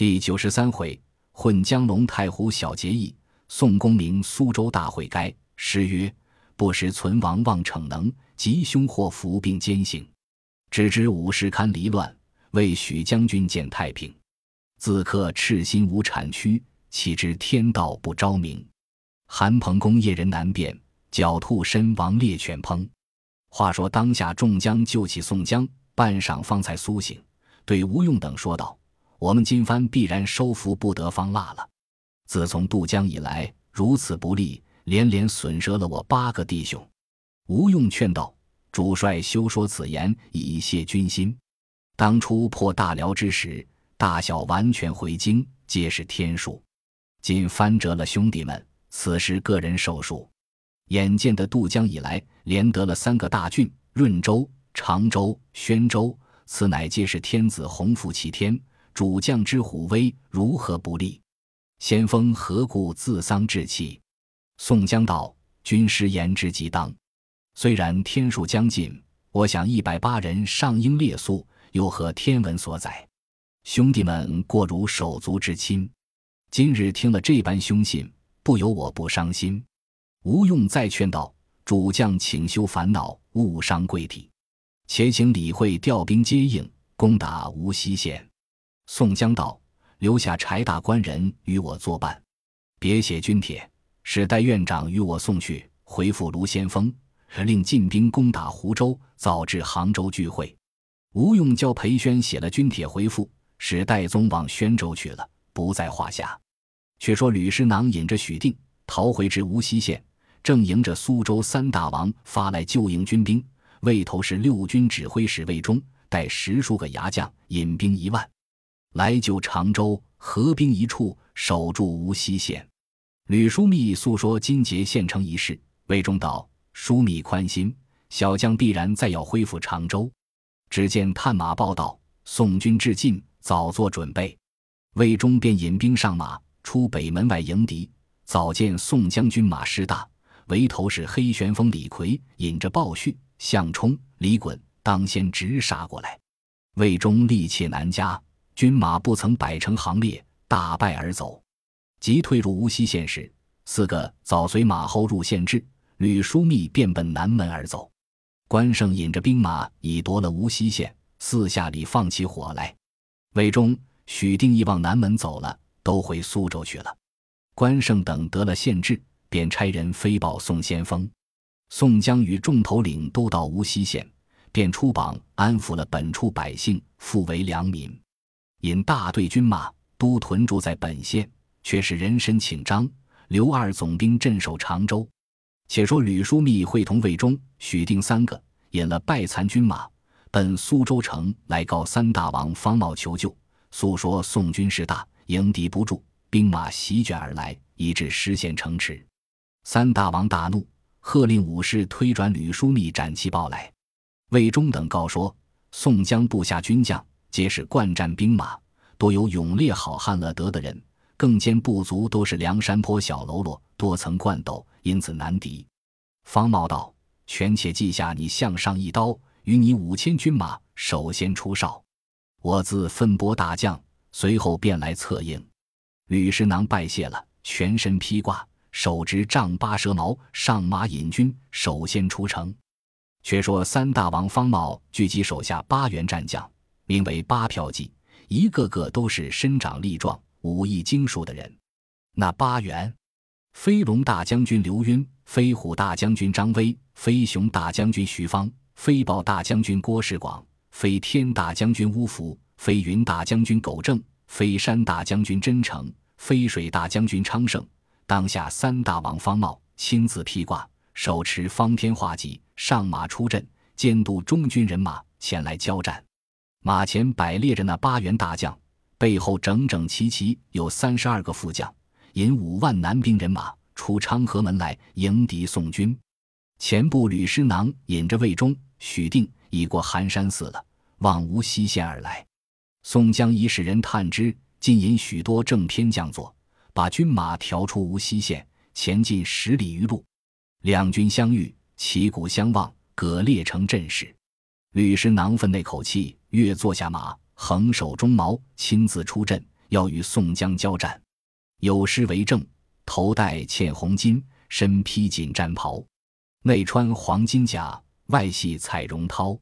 第九十三回，混江龙太湖小结义，宋公明苏州大会该。诗曰：“不识存亡望逞能，吉凶祸福并兼行。只知五世堪离乱，为许将军见太平。自刻赤心无产区，岂知天道不昭明？韩彭公夜人难辨，狡兔身亡猎犬烹。”话说当下众将救起宋江，半晌方才苏醒，对吴用等说道：“我们今番必然收服不得方腊了。自从渡江以来，如此不利，连连损折了我八个弟兄。”吴用劝道：“主帅休说此言，以泄军心。当初破大辽之时，大小完全回京，皆是天数。今翻折了兄弟们，此时个人受数。”眼见的渡江以来，连得了三个大郡：润州、常州、宣州，此乃皆是天子洪福齐天，主将之虎威，如何不利？先锋何故自丧志气？宋江道：“军师言之极当。虽然天数将近，我想一百八人上应列宿，又何天文所载？兄弟们过如手足之亲，今日听了这般凶信，不由我不伤心。”吴用再劝道：“主将请休烦恼，勿伤贵体，且请李会调兵接应，攻打无锡县。”宋江道：“留下柴大官人与我作伴，别写军帖，使戴院长与我送去，回复卢先锋，令进兵攻打湖州，早至杭州聚会。”吴用教裴宣写了军帖回复，使戴宗往宣州去了，不在话下。却说吕师囊引着许定逃回至无锡县。正迎着苏州三大王发来救营军兵，魏头是六军指挥使魏忠，带十数个牙将，引兵一万，来救常州，合兵一处，守住无锡县。吕枢密诉说金节县城一事，魏忠道：“枢密宽心，小将必然再要恢复常州。”只见探马报道，宋军至近，早做准备。魏忠便引兵上马，出北门外迎敌。早见宋将军马师大。为头是黑旋风李逵，引着鲍旭、项冲、李衮，当先直杀过来。魏忠力怯难加，军马不曾摆成行列，大败而走。即退入无锡县时，四个早随马后入县至，吕枢密便奔南门而走。关胜引着兵马已夺了无锡县，四下里放起火来。魏忠、许定义往南门走了，都回苏州去了。关胜等得了县治。便差人飞报宋先锋，宋江与众头领都到无锡县，便出榜安抚了本处百姓，复为良民。引大队军马都屯驻在本县，却是人申请张、刘二总兵镇守常州。且说吕枢密会同魏忠、许定三个，引了败残军马，奔苏州城来告三大王方茂求救，诉说宋军势大，迎敌不住，兵马席卷而来，以致失陷城池。三大王大怒，喝令武士推转吕枢密斩其报来。魏忠等告说：宋江部下军将皆是惯战兵马，多有勇烈好汉乐得的人，更兼部族都是梁山坡小喽啰，多曾惯斗，因此难敌。方茂道：权且记下你项上一刀，与你五千军马首先出哨，我自分拨大将，随后便来策应。吕师囊拜谢了，全身披挂。手执丈八蛇矛，上马引军，首先出城。却说三大王方茂聚集手下八员战将，名为八票骑，一个个都是身长力壮、武艺精熟的人。那八员：飞龙大将军刘晕，飞虎大将军张威，飞熊大将军徐芳，飞豹大将军郭世广，飞天大将军乌福，飞云大将军苟正，飞山大将军真诚，飞水大将军昌盛。当下三大王方茂亲自披挂，手持方天画戟，上马出阵，监督中军人马前来交战。马前摆列着那八员大将，背后整整齐齐有三十二个副将，引五万男兵人马出昌河门来迎敌宋军。前部吕师囊引着魏忠、许定已过寒山寺了，往无锡县而来。宋江已使人探知，尽引许多正偏将佐。把军马调出无锡县，前进十里余路。两军相遇，旗鼓相望，各列成阵势。吕师囊分那口气，跃坐下马，横手中矛，亲自出阵，要与宋江交战。有诗为证：头戴嵌红巾，身披锦战袍，内穿黄金甲，外系彩绒绦。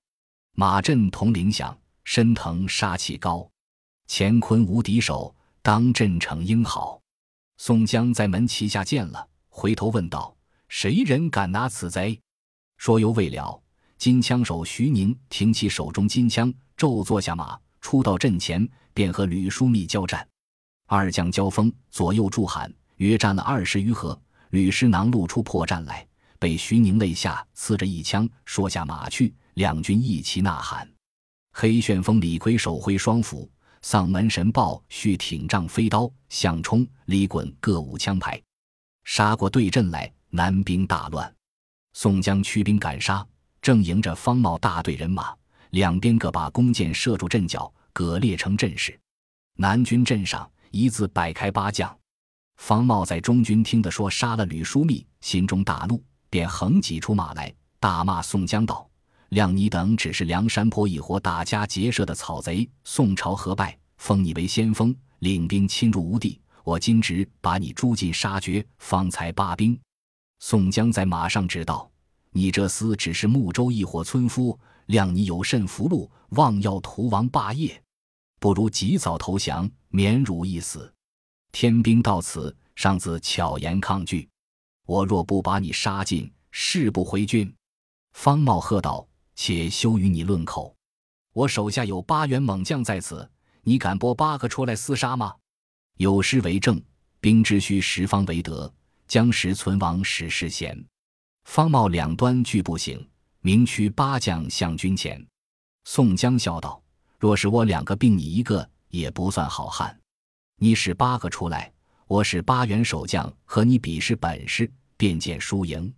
马震铜铃响，身腾杀气高。乾坤无敌手，当阵成英豪。宋江在门旗下见了，回头问道：“谁人敢拿此贼？”说犹未了，金枪手徐宁挺起手中金枪，骤坐下马，出到阵前，便和吕书密交战。二将交锋，左右助喊，约战了二十余合。吕师囊露出破绽来，被徐宁肋下刺着一枪，说下马去。两军一齐呐喊。黑旋风李逵手挥双斧。丧门神豹续挺杖飞刀，向冲、李衮各舞枪牌，杀过对阵来，南兵大乱。宋江驱兵赶杀，正迎着方茂大队人马，两边各把弓箭射住阵脚，葛列成阵势。南军阵上一字摆开八将。方茂在中军听得说杀了吕书密，心中大怒，便横挤出马来，大骂宋江道。谅你等只是梁山泊一伙打家劫舍的草贼，宋朝何败，封你为先锋，领兵侵入吴地，我今直把你诛尽杀绝，方才罢兵。宋江在马上指道：“你这厮只是睦州一伙村夫，谅你有甚福禄，妄要屠王霸业，不如及早投降，免汝一死。天兵到此，尚自巧言抗拒，我若不把你杀尽，誓不回军。”方茂喝道。且休与你论口，我手下有八员猛将在此，你敢拨八个出来厮杀吗？有诗为证：兵之需十方为德，将时存亡始是贤。方茂两端俱不行，明驱八将向军前。宋江笑道：“若是我两个并你一个，也不算好汉。你使八个出来，我使八员守将和你比试本事，便见输赢。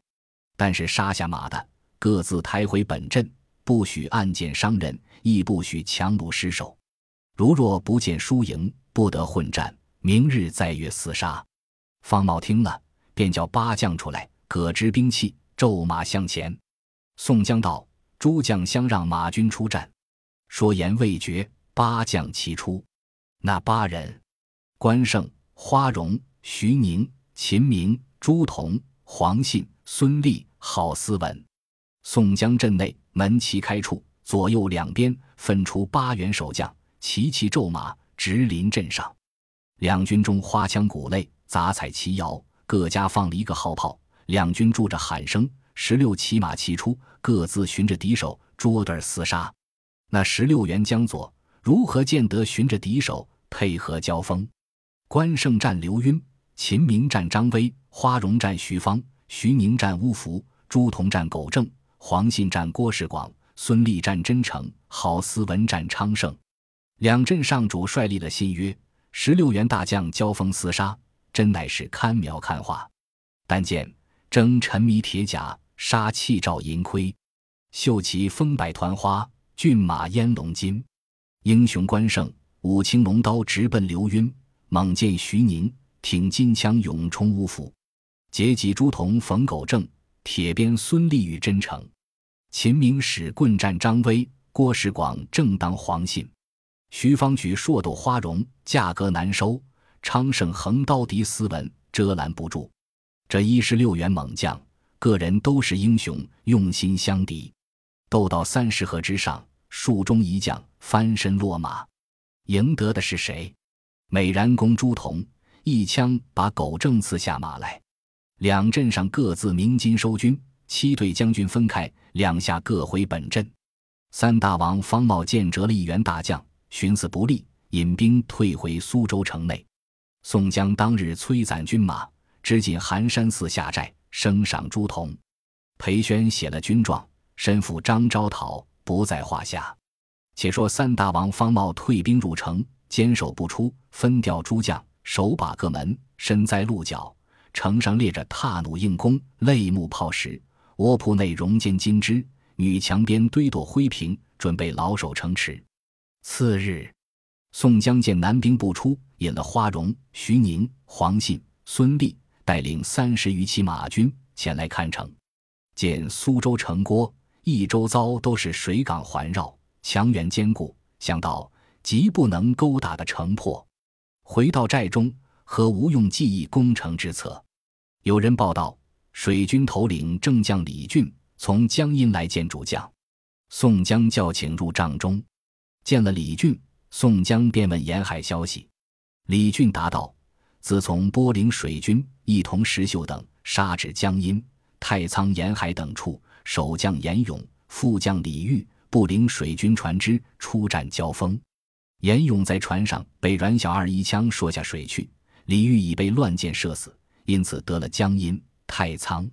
但是杀下马的。”各自抬回本阵，不许暗箭伤人，亦不许强弩失手。如若不见输赢，不得混战。明日再约厮杀。方茂听了，便叫八将出来，各执兵器，骤马向前。宋江道：“诸将相让，马军出战。”说言未绝，八将齐出。那八人：关胜、花荣、徐宁、秦明、朱仝、黄信、孙立、郝思文。宋江阵内门旗开处，左右两边分出八员守将，齐齐骤马直临阵上。两军中花枪鼓擂，杂彩齐摇，各家放了一个号炮。两军住着喊声，十六骑马齐出，各自寻着敌手，捉对厮杀。那十六员将佐如何见得寻着敌手，配合交锋？关胜战刘赟，秦明战张威，花荣战徐芳，徐宁战乌福，朱仝战苟正。黄信战郭世广，孙立战真诚，郝思文战昌盛。两镇上主率立了新约，十六员大将交锋厮杀，真乃是堪描堪画。但见征沉迷铁甲，杀气照银盔，绣旗风摆团花，骏马烟龙金。英雄关胜舞青龙刀直奔刘赟，猛剑徐宁挺金枪勇冲乌府，结戟朱仝逢苟正。铁鞭孙立与真诚，秦明使棍战张威，郭世广正当黄信，徐方举硕斗花荣，价格难收。昌盛横刀敌斯文，遮拦不住。这一十六员猛将，个人都是英雄，用心相敌。斗到三十合之上，数中一将翻身落马，赢得的是谁？美髯公朱仝一枪把狗正刺下马来。两阵上各自鸣金收军，七队将军分开，两下各回本阵。三大王方茂见折了一员大将，寻思不利，引兵退回苏州城内。宋江当日催攒军马，直进寒山寺下寨，升赏朱仝。裴宣写了军状，身负张昭讨，不在话下。且说三大王方茂退兵入城，坚守不出，分调诸将守把各门，身在鹿角。城上列着踏弩硬弓、擂木炮石，窝铺内容间金枝，女墙边堆垛灰瓶，准备老守城池。次日，宋江见南兵不出，引了花荣、徐宁、黄信、孙立，带领三十余骑马军前来看城。见苏州城郭一周遭都是水港环绕，墙垣坚固，想到极不能勾打的城破。回到寨中，何无用计议攻城之策？有人报道，水军头领正将李俊从江阴来见主将。宋江叫请入帐中，见了李俊，宋江便问沿海消息。李俊答道：“自从波陵水军一同石秀等杀至江阴、太仓沿海等处，守将严勇、副将李煜不领水军船只出战交锋。严勇在船上被阮小二一枪说下水去，李煜已被乱箭射死，因此得了江阴、太仓。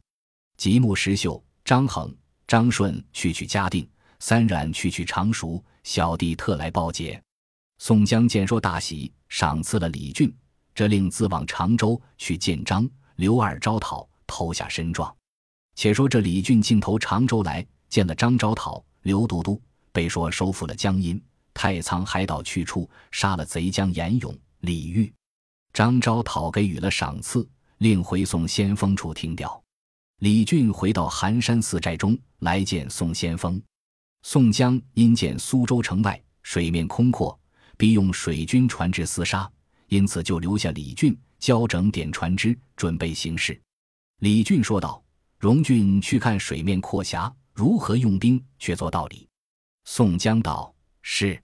吉木石秀、张衡、张顺去取嘉定。”三阮去去常熟，小弟特来报捷。宋江见说大喜，赏赐了李俊，这令自往常州去见张刘二招讨，投下身状。且说这李俊径投常州来，见了张招讨、刘都督，被说收复了江阴、太仓海岛去处，杀了贼将严勇、李煜。张招讨给予了赏赐，令回送先锋处听调。李俊回到寒山寺寨中来见宋先锋。宋江因见苏州城外水面空阔，必用水军船只厮杀，因此就留下李俊交整点船只，准备行事。李俊说道：“荣俊去看水面阔狭，如何用兵，却做道理。”宋江道：“是。”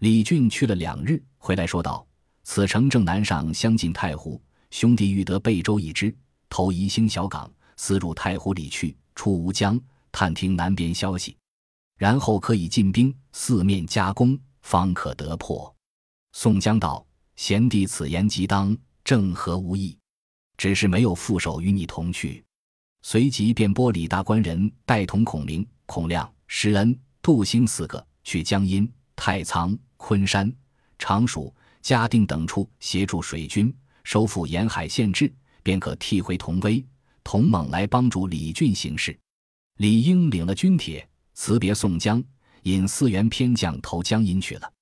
李俊去了两日，回来说道：“此城正南上，相近太湖，兄弟欲得贝州一支，投宜兴小港，私入太湖里去，出吴江，探听南边消息。”然后可以进兵，四面夹攻，方可得破。宋江道：“贤弟此言极当，正合无异。只是没有副手与你同去。”随即便拨李大官人带同孔明、孔亮、施恩、杜兴四个去江阴、太仓、昆山、常熟、嘉定等处协助水军收复沿海县治，便可替回童威、童猛来帮助李俊行事。李应领了军帖。辞别宋江，引四员偏将投江阴去了。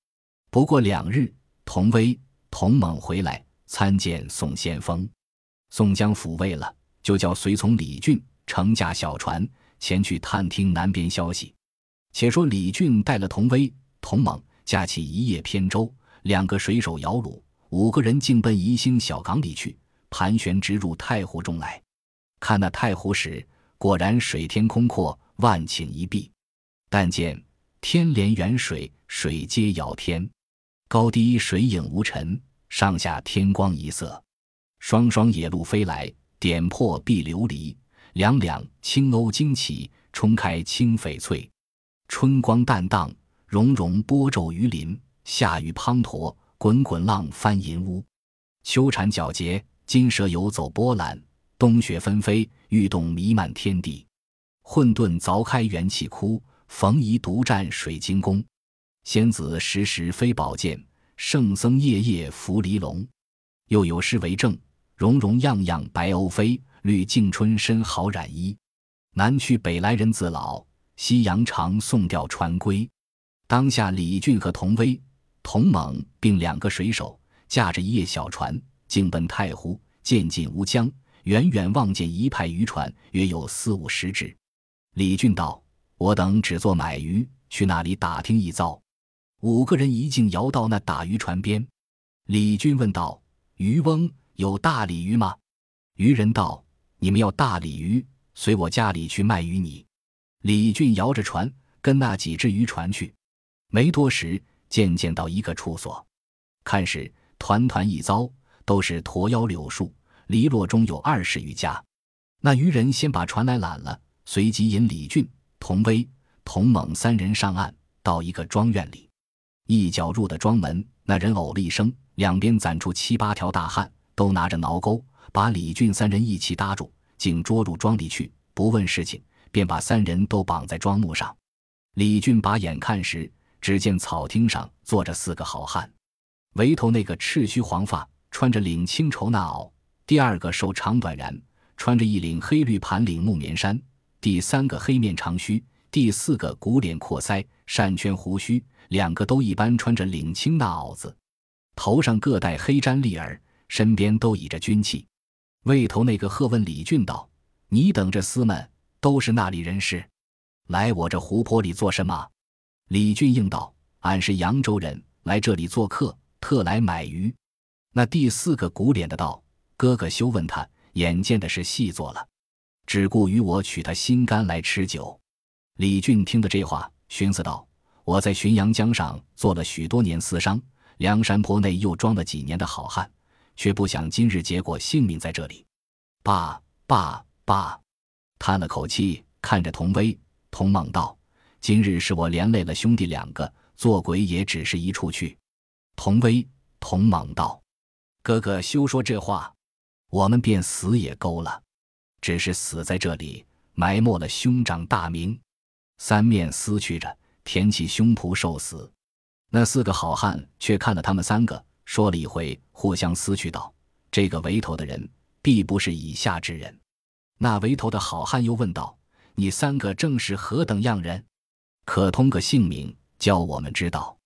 不过两日，童威、童猛回来参见宋先锋。宋江抚慰了，就叫随从李俊乘驾小船前去探听南边消息。且说李俊带了童威、童猛，驾起一叶扁舟，两个水手摇橹，五个人竟奔宜兴小港里去，盘旋直入太湖中来。看那太湖时，果然水天空阔，万顷一碧。但见天连远水，水接遥天，高低水影无尘，上下天光一色。双双野鹿飞来，点破碧琉璃；两两青鸥惊起，冲开青翡翠。春光淡荡，融融波皱鱼鳞；夏雨滂沱，滚滚浪翻银屋。秋蝉皎洁，金蛇游走波澜；冬雪纷飞，欲动弥漫天地。混沌凿开元气窟。逢夷独占水晶宫，仙子时时飞宝剑，圣僧夜夜扶离龙。又有诗为证：融融样样白鸥飞，绿镜春深好染衣。南去北来人自老，夕阳长送钓船归。当下李俊和童威、童猛并两个水手，驾着一叶小船，径奔太湖，渐进吴江。远远望见一派渔船，约有四五十只。李俊道。我等只做买鱼，去那里打听一遭。五个人一径摇到那打渔船边，李军问道：“渔翁有大鲤鱼吗？”渔人道：“你们要大鲤鱼，随我家里去卖与你。”李俊摇着船跟那几只渔船去，没多时，渐渐到一个处所，看时团团一遭，都是驼腰柳树，篱落中有二十余家。那渔人先把船来揽了，随即引李俊。童威、童猛三人上岸，到一个庄院里，一脚入的庄门，那人呕了一声，两边攒出七八条大汉，都拿着挠钩，把李俊三人一起搭住，竟捉入庄里去，不问事情，便把三人都绑在庄木上。李俊把眼看时，只见草厅上坐着四个好汉，围头那个赤须黄发，穿着领青绸那袄；第二个瘦长短髯，穿着一领黑绿盘领木棉衫。第三个黑面长须，第四个鼓脸阔腮，扇圈胡须，两个都一般穿着领青那袄子，头上各戴黑毡笠儿，身边都倚着军器。魏头那个喝问李俊道：“你等这厮们都是那里人士？来我这湖泊里做什么？”李俊应道：“俺是扬州人，来这里做客，特来买鱼。”那第四个鼓脸的道：“哥哥休问他，眼见的是细做了，只顾与我取他心肝来吃酒。”李俊听的这话，寻思道：“我在浔阳江上做了许多年私商，梁山坡内又装了几年的好汉，却不想今日结果性命在这里。”爸爸爸，叹了口气，看着童威、童猛道：“今日是我连累了兄弟两个，做鬼也只是一处去。”童威、童猛道：“哥哥休说这话，我们便死也够了，只是死在这里，埋没了兄长大名。”三面撕去着，舔起胸脯受死。那四个好汉却看了他们三个，说了一回，互相撕去道：“这个围头的人，必不是以下之人。”那围头的好汉又问道：“你三个正是何等样人？可通个姓名，教我们知道。”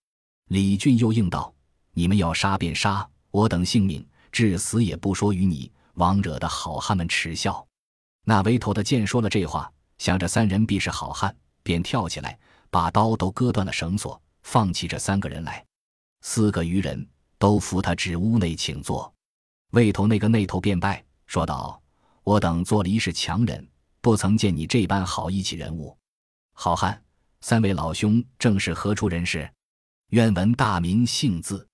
李俊又应道：“你们要杀便杀，我等性命，至死也不说与你，枉惹得好汉们耻笑。”那围头的见说了这话，想着三人必是好汉。便跳起来，把刀都割断了绳索，放弃这三个人来。四个余人都扶他至屋内请坐。魏头那个内头便拜，说道：“我等做了一世强人，不曾见你这般好义气人物。好汉，三位老兄正是何处人士？愿闻大名姓字。”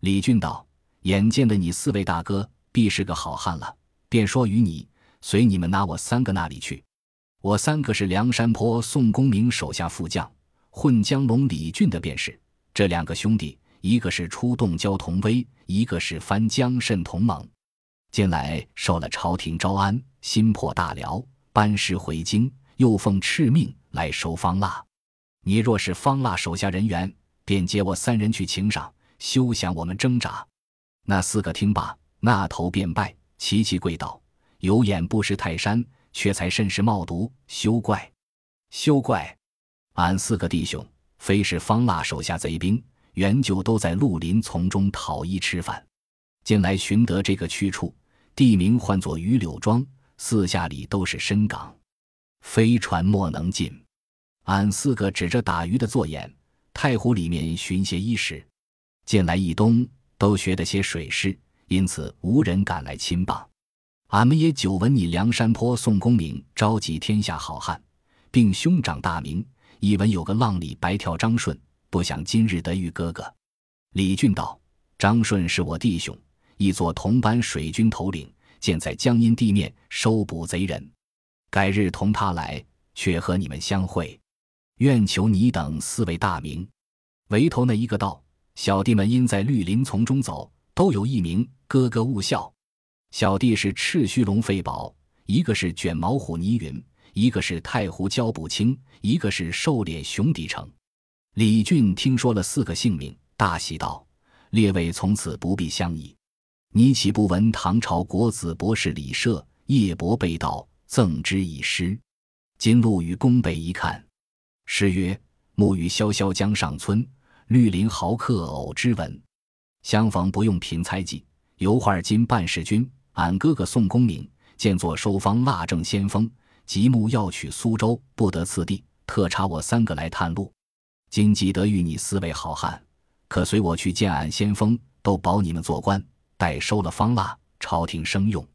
李俊道：“眼见的你四位大哥必是个好汉了，便说与你，随你们拿我三个那里去。”我三个是梁山坡宋公明手下副将，混江龙李俊的便是这两个兄弟，一个是出洞蛟童威，一个是翻江蜃童猛。近来受了朝廷招安，心破大辽，班师回京，又奉敕命来收方腊。你若是方腊手下人员，便接我三人去请赏，休想我们挣扎。那四个听罢，那头便拜，齐齐跪道：“有眼不识泰山。”却才甚是冒毒，休怪，休怪！俺四个弟兄非是方腊手下贼兵，原就都在绿林丛中讨衣吃饭。近来寻得这个去处，地名唤作榆柳庄，四下里都是深港，飞船莫能进。俺四个指着打鱼的做眼，太湖里面寻些衣食。近来一冬都学得些水师，因此无人敢来侵谤。俺们也久闻你梁山坡宋公明召集天下好汉，并兄长大名，一闻有个浪里白条张顺，不想今日得遇哥哥。李俊道：“张顺是我弟兄，亦作同班水军头领，现在江阴地面收捕贼人，改日同他来，却和你们相会。愿求你等四位大名。”围头那一个道：“小弟们因在绿林丛中走，都有一名，哥哥勿笑。”小弟是赤须龙飞宝，一个是卷毛虎倪云，一个是太湖焦步清，一个是瘦脸熊底成。李俊听说了四个姓名，大喜道：“列位从此不必相疑。你岂不闻唐朝国子博士李涉夜泊被盗，赠之以诗？今路与宫北一看，诗曰：‘暮雨潇潇江上村，绿林豪客偶知闻。相逢不用凭猜忌，油画今半世君。’”俺哥哥宋公明见作收方腊正先锋，即目要取苏州，不得次第，特差我三个来探路。今既得遇你四位好汉，可随我去见俺先锋，都保你们做官。待收了方腊，朝廷升用。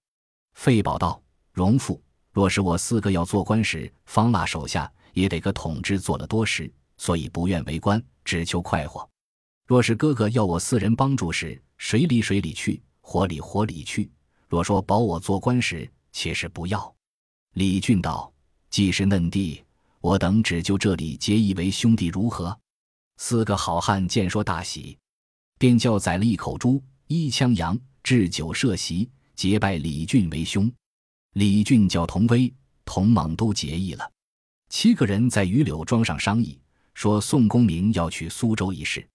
费宝道：“荣父，若是我四个要做官时，方腊手下也得个统治做了多时，所以不愿为官，只求快活。若是哥哥要我四人帮助时，水里水里去，火里火里去。”若说保我做官时，且是不要。李俊道：“既是嫩弟，我等只就这里结义为兄弟，如何？”四个好汉见说大喜，便叫宰了一口猪，一枪羊，置酒设席，结拜李俊为兄。李俊叫童威、童猛都结义了。七个人在榆柳庄上商议，说宋公明要去苏州一事，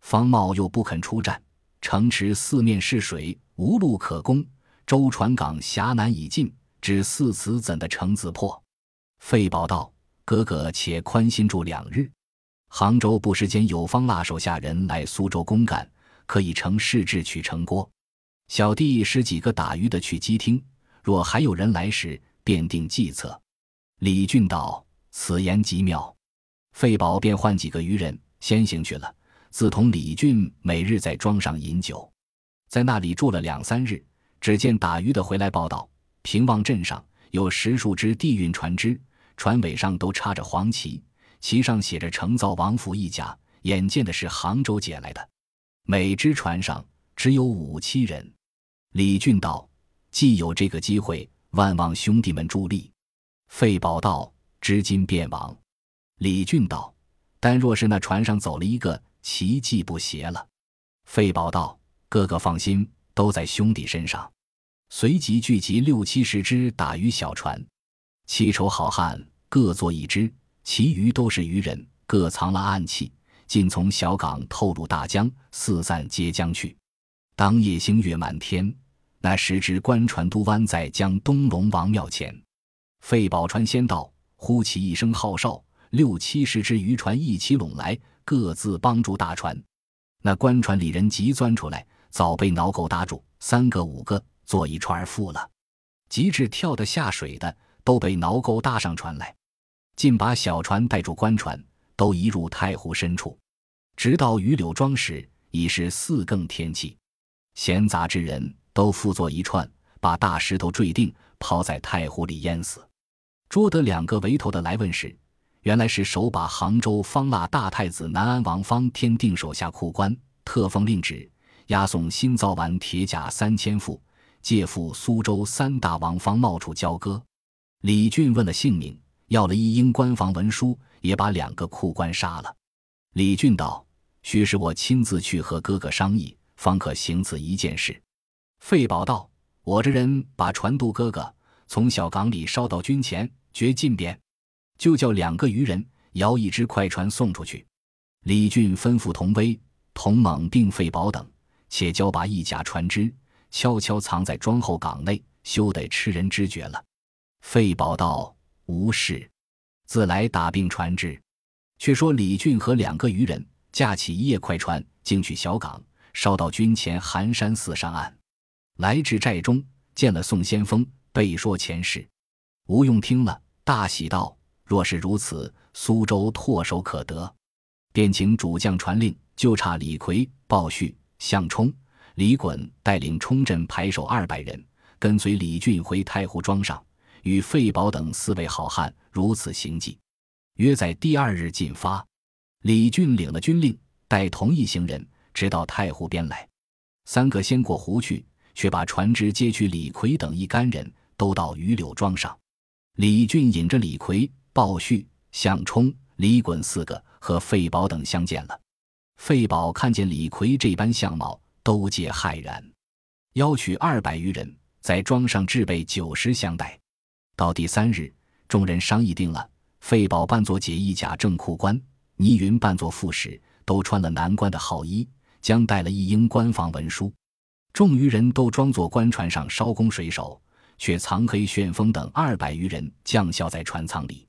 方茂又不肯出战，城池四面是水，无路可攻。舟船港峡难以进，只四此怎的成自破？费宝道：“哥哥且宽心住两日。杭州不时间有方腊手下人来苏州公干，可以乘势制取城郭。小弟使几个打鱼的去机听，若还有人来时，便定计策。”李俊道：“此言极妙。”费宝便唤几个渔人先行去了，自同李俊每日在庄上饮酒。在那里住了两三日。只见打鱼的回来报道，平望镇上有十数只地运船只，船尾上都插着黄旗，旗上写着“承造王府一家”。眼见的是杭州解来的，每只船上只有五七人。李俊道：“既有这个机会，万望兄弟们助力。”费宝道：“知今便往。”李俊道：“但若是那船上走了一个，奇迹不邪了。”费宝道：“哥哥放心，都在兄弟身上。”随即聚集六七十只打鱼小船，七筹好汉各坐一只，其余都是渔人，各藏了暗器。尽从小港透入大江，四散皆江去。当夜星月满天，那十只官船都湾在江东龙王庙前。费宝川先到，呼起一声号哨，六七十只渔船一起拢来，各自帮助大船。那官船里人急钻出来，早被挠钩搭住，三个五个坐一串儿负了。及至跳得下水的，都被挠钩搭上船来，尽把小船带住官船。都移入太湖深处，直到榆柳庄时，已是四更天气。闲杂之人都附作一串，把大石头坠定，抛在太湖里淹死。捉得两个围头的来问时，原来是手把杭州方腊大太子南安王方天定手下库官，特封令旨，押送新造完铁甲三千副，借赴苏州三大王方冒处交割。李俊问了姓名，要了一应官房文书。也把两个库官杀了。李俊道：“须是我亲自去和哥哥商议，方可行此一件事。”费宝道：“我这人把船渡哥哥，从小港里捎到军前，绝进便。就叫两个渔人摇一只快船送出去。”李俊吩咐童威、童猛并费宝等，且交把一甲船只，悄悄藏在庄后港内，休得吃人知觉了。费宝道：“无事。”自来打病船只，却说李俊和两个渔人驾起一叶快船，径去小港，烧到军前寒山寺上岸。来至寨中，见了宋先锋，备说前事。吴用听了，大喜道：“若是如此，苏州唾手可得。”便请主将传令，就差李逵、鲍旭、项冲、李衮带领冲阵排手二百人，跟随李俊回太湖庄上。与费宝等四位好汉如此行迹，约在第二日进发。李俊领了军令，带同一行人直到太湖边来。三个先过湖去，却把船只接去。李逵等一干人都到榆柳庄上。李俊引着李逵、鲍旭、项冲、李衮四个和费宝等相见了。费宝看见李逵这般相貌，都皆骇然。邀取二百余人，在庄上置备酒食相待。到第三日，众人商议定了，费宝扮作解义甲正库官，倪云扮作副使，都穿了南关的号衣，将带了一应官房文书。众余人都装作官船上艄工水手，却藏黑旋风等二百余人将校在船舱里。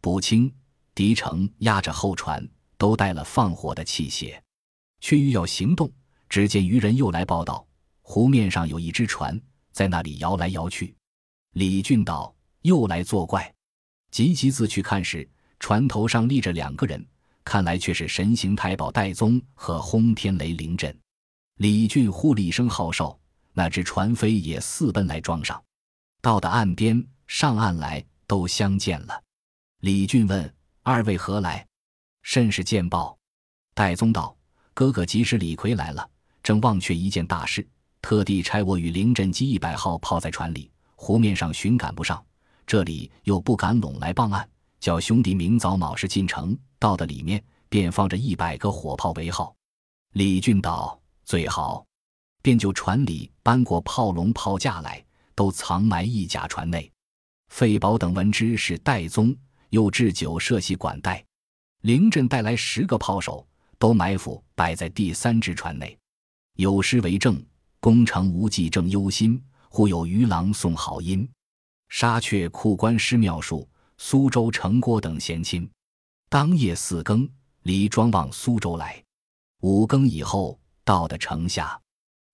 卜清、狄成压着后船，都带了放火的器械，却欲要行动。只见渔人又来报道，湖面上有一只船在那里摇来摇去。李俊道。又来作怪，急急自去看时，船头上立着两个人，看来却是神行太保戴宗和轰天雷凌震。李俊呼了一声号哨，那只船飞也四奔来庄上，到的岸边上岸来，都相见了。李俊问二位何来？甚是见报？戴宗道：哥哥即使李逵来了，正忘却一件大事，特地差我与凌震机一百号泡在船里，湖面上寻赶不上。这里又不敢拢来傍岸，叫兄弟明早卯时进城，到的里面便放着一百个火炮为号。李俊道最好，便就船里搬过炮笼炮架来，都藏埋一甲船内。费宝等闻之是戴宗，又置酒设席管待。凌振带来十个炮手，都埋伏摆在第三只船内。有诗为证：功成无计正忧心，忽有渔郎送好音。杀却库官师妙术，苏州城郭等贤亲。当夜四更，离庄往苏州来。五更以后，到的城下，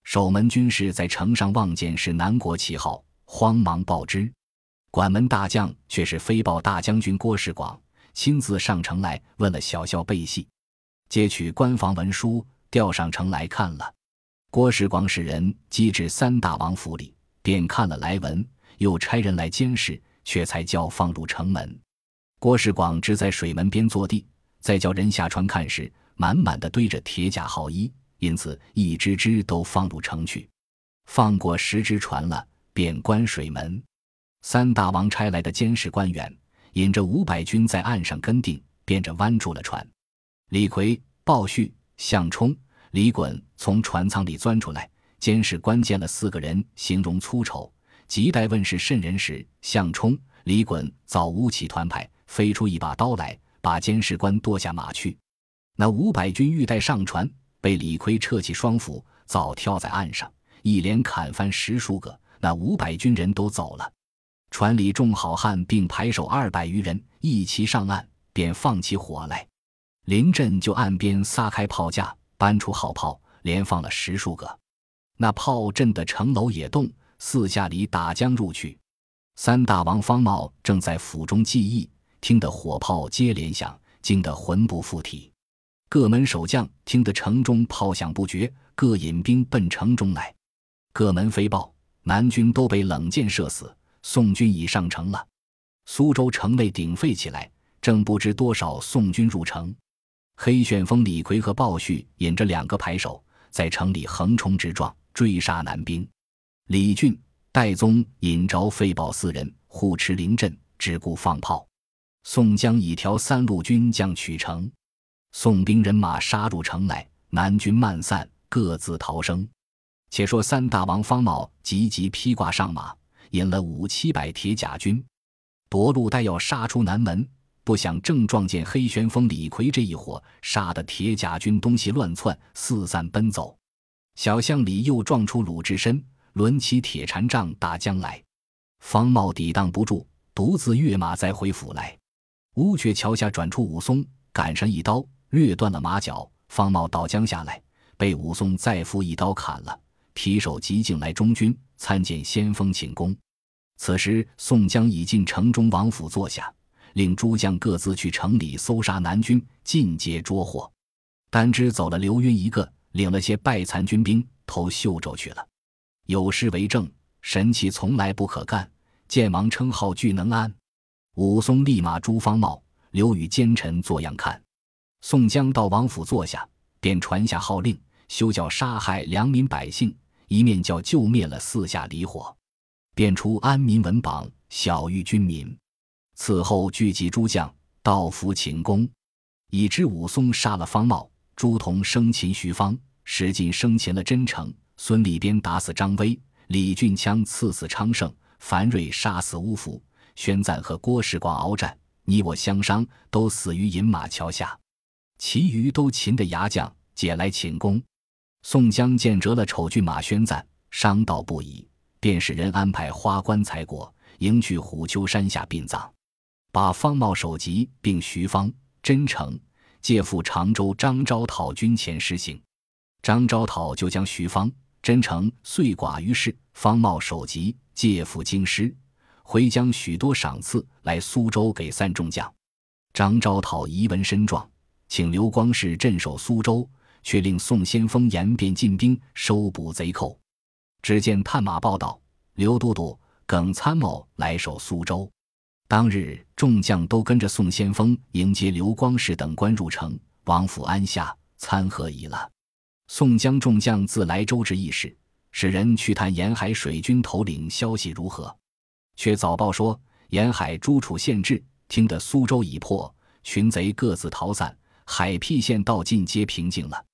守门军士在城上望见是南国旗号，慌忙报之。管门大将却是飞报大将军郭世广，亲自上城来问了小校背细，接取官房文书，调上城来看了。郭世广使人击至三大王府里，便看了来文，又差人来监视，却才叫放入城门。郭世广只在水门边坐地，再叫人下船看时，满满的堆着铁甲号衣，因此一只只都放入城去。放过十只船了，便关水门。三大王差来的监视官员引着五百军在岸上跟定，便着弯住了船。李逵、鲍旭、项冲。李衮从船舱里钻出来，监视官见了四个人，形容粗丑，急待问是甚人时，项冲、李衮早舞起团牌，飞出一把刀来，把监视官剁下马去。那五百军欲待上船，被李逵撤起双斧，早跳在岸上，一连砍翻十数个。那五百军人都走了，船里众好汉并排手二百余人一齐上岸，便放起火来。临阵就岸边撒开炮架。搬出好炮，连放了十数个，那炮震得城楼也动，四下里打将入去。三大王方茂正在府中记忆，听得火炮接连响，惊得魂不附体。各门守将听得城中炮响不绝，各引兵奔城中来。各门飞报，南军都被冷箭射死，宋军已上城了。苏州城内鼎沸起来，正不知多少宋军入城。黑旋风李逵和鲍旭引着两个排手，在城里横冲直撞，追杀南兵。李俊、戴宗引着费宝四人护持临阵，只顾放炮。宋江以调三路军将取城，宋兵人马杀入城来，南军漫散，各自逃生。且说三大王方茂急急披挂上马，引了五七百铁甲军，夺路待要杀出南门。不想正撞见黑旋风李逵这一伙，杀得铁甲军东西乱窜，四散奔走。小巷里又撞出鲁智深，抡起铁禅杖打将来。方茂抵挡不住，独自跃马再回府来。乌鹊桥下转出武松，赶上一刀，掠断了马脚。方茂倒将下来，被武松再复一刀砍了。提手急进来中军参见先锋请功。此时宋江已进城中王府坐下。令诸将各自去城里搜杀南军，尽皆捉获。单只走了刘云一个，领了些败残军兵投秀州去了。有诗为证：神奇从来不可干，剑王称号俱能安。武松立马朱方茂，留与奸臣做样看。宋江到王府坐下，便传下号令，休教杀害良民百姓，一面叫救灭了四下离火，便出安民文榜，晓谕军民。此后聚集诸将到府请功，已知武松杀了方茂，朱仝生擒徐芳，史进生擒了真诚，孙立边打死张威，李俊枪刺死昌盛，樊瑞杀死乌福，宣赞和郭世广鏖战，你我相伤，都死于饮马桥下。其余都擒的牙将，解来请功。宋江见折了丑骏马，宣赞，伤道不已，便使人安排花棺材椁，迎去虎丘山下殡葬。把方茂首级，并徐方、真诚借赴常州张昭讨军前施行。张昭讨就将徐方、真诚遂寡于市，方茂首级借赴京师，回将许多赏赐来苏州给三众将。张昭讨遗文身状，请刘光世镇守苏州，却令宋先锋严便进兵收捕贼寇。只见探马报道，刘都督、耿参谋来守苏州。当日，众将都跟着宋先锋迎接刘光世等官入城，王府安下，参贺已了。宋江众将自来州至议事，使人去探沿海水军头领消息如何，却早报说沿海诸处县治听得苏州已破，群贼各自逃散，海僻县道尽皆平静了。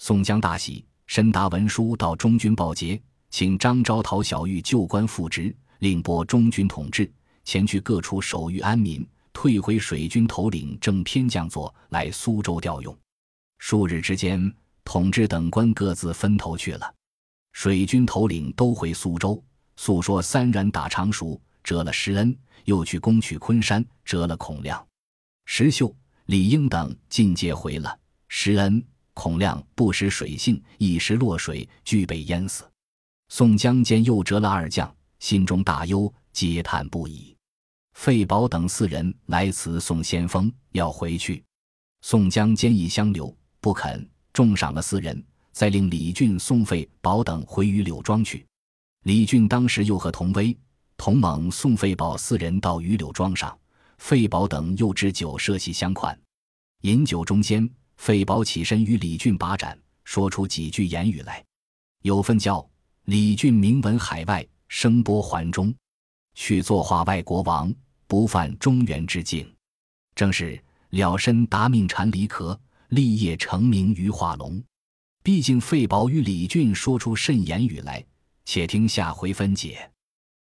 宋江大喜，申达文书到中军报捷，请张昭陶小玉旧官复职，另拨中军统制。前去各处守御安民，退回水军头领正偏将佐来苏州调用。数日之间，统治等官各自分头去了。水军头领都回苏州，诉说三人打常熟，折了施恩；又去攻取昆山，折了孔亮、石秀、李应等尽皆回了。施恩、孔亮不识水性，一时落水，俱被淹死。宋江见又折了二将，心中大忧，嗟叹不已。费宝等四人来辞宋先锋，要回去。宋江坚毅相留，不肯。重赏了四人，再令李俊送费宝等回于柳庄去。李俊当时又和童威、童猛、宋费宝四人到于柳庄上，费宝等又置酒设席相款。饮酒中间，费宝起身与李俊把盏，说出几句言语来。有份叫李俊名闻海外，声波环中，去作画外国王，不犯中原之境。正是了身达命禅离壳，立业成名于化龙。毕竟费宝与李俊说出甚言语来，且听下回分解。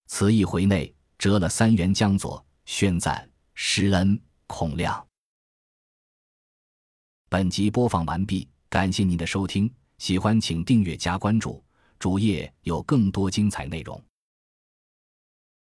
此一回内折了三元江左，宣赞施恩孔亮。本集播放完毕，感谢您的收听，喜欢请订阅加关注，主页有更多精彩内容。